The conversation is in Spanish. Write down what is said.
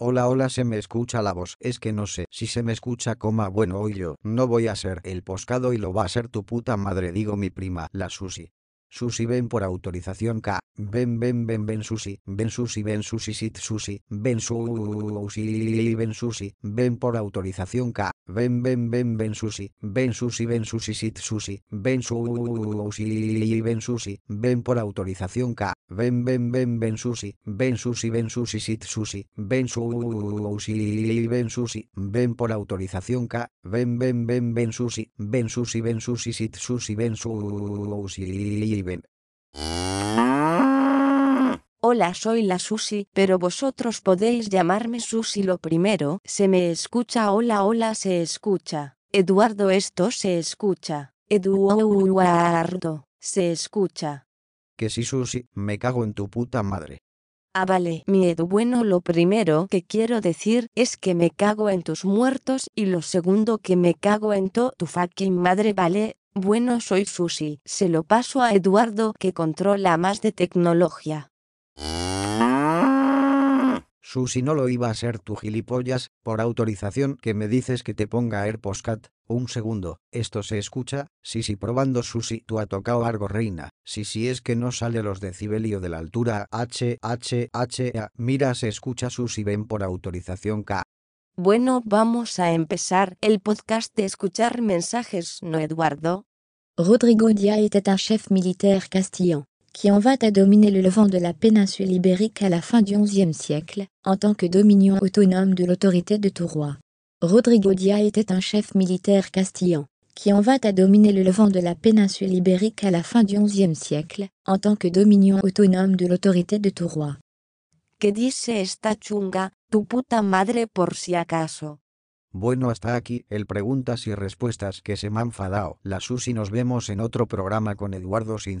Hola hola se me escucha la voz, es que no sé si se me escucha coma bueno hoy yo, no voy a ser el poscado y lo va a ser tu puta madre digo mi prima, la Susi. Susi ven por autorización K, ven ven ven ven Susi, ven Susi ven Susi sit Susi, ven Susi ven Susi, ven por autorización K, ven ven ven ven Susi, ven Susi ven Susi sit Susi, ven Susi ven Susi, ven por autorización K, ven ven ven ven Susi, ven Susi ven Susi sit Susi, ven Susi ven Susi, ven por autorización K, ven ven ven ven Susi, ven Susi ven Susi sit Susi, ven ven. Hola, soy la Susi, pero vosotros podéis llamarme Susi lo primero. Se me escucha, hola, hola, se escucha. Eduardo, esto se escucha. Eduardo, se escucha. Que si Susi, me cago en tu puta madre. Ah, vale, mi Edu. Bueno, lo primero que quiero decir es que me cago en tus muertos y lo segundo que me cago en to tu fucking madre, vale. Bueno, soy Susi. Se lo paso a Eduardo que controla más de tecnología. Susi no lo iba a ser tu gilipollas, por autorización que me dices que te ponga AirPostcat. Un segundo, ¿esto se escucha? Sí, sí, probando Susi, tú ha tocado algo reina. Sí, sí, es que no sale los decibelio de la altura H, H, H, A. Mira, se escucha Susi, ven por autorización K. Bueno, vamos a empezar el podcast de escuchar mensajes, ¿no, Eduardo? Rodrigo Dia était un chef militaire castillan, qui en vint à dominer le levant de la péninsule ibérique à la fin du XIe siècle, en tant que dominion autonome de l'autorité de Tourois. Rodrigo Dia était un chef militaire castillan, qui en vint à dominer le levant de la péninsule ibérique à la fin du XIe siècle, en tant que dominion autonome de l'autorité de Tourois. ¿Qué dice esta chunga? Tu puta madre por si acaso? Bueno, hasta aquí el preguntas y respuestas que se me ha enfadado. La Susi nos vemos en otro programa con Eduardo sin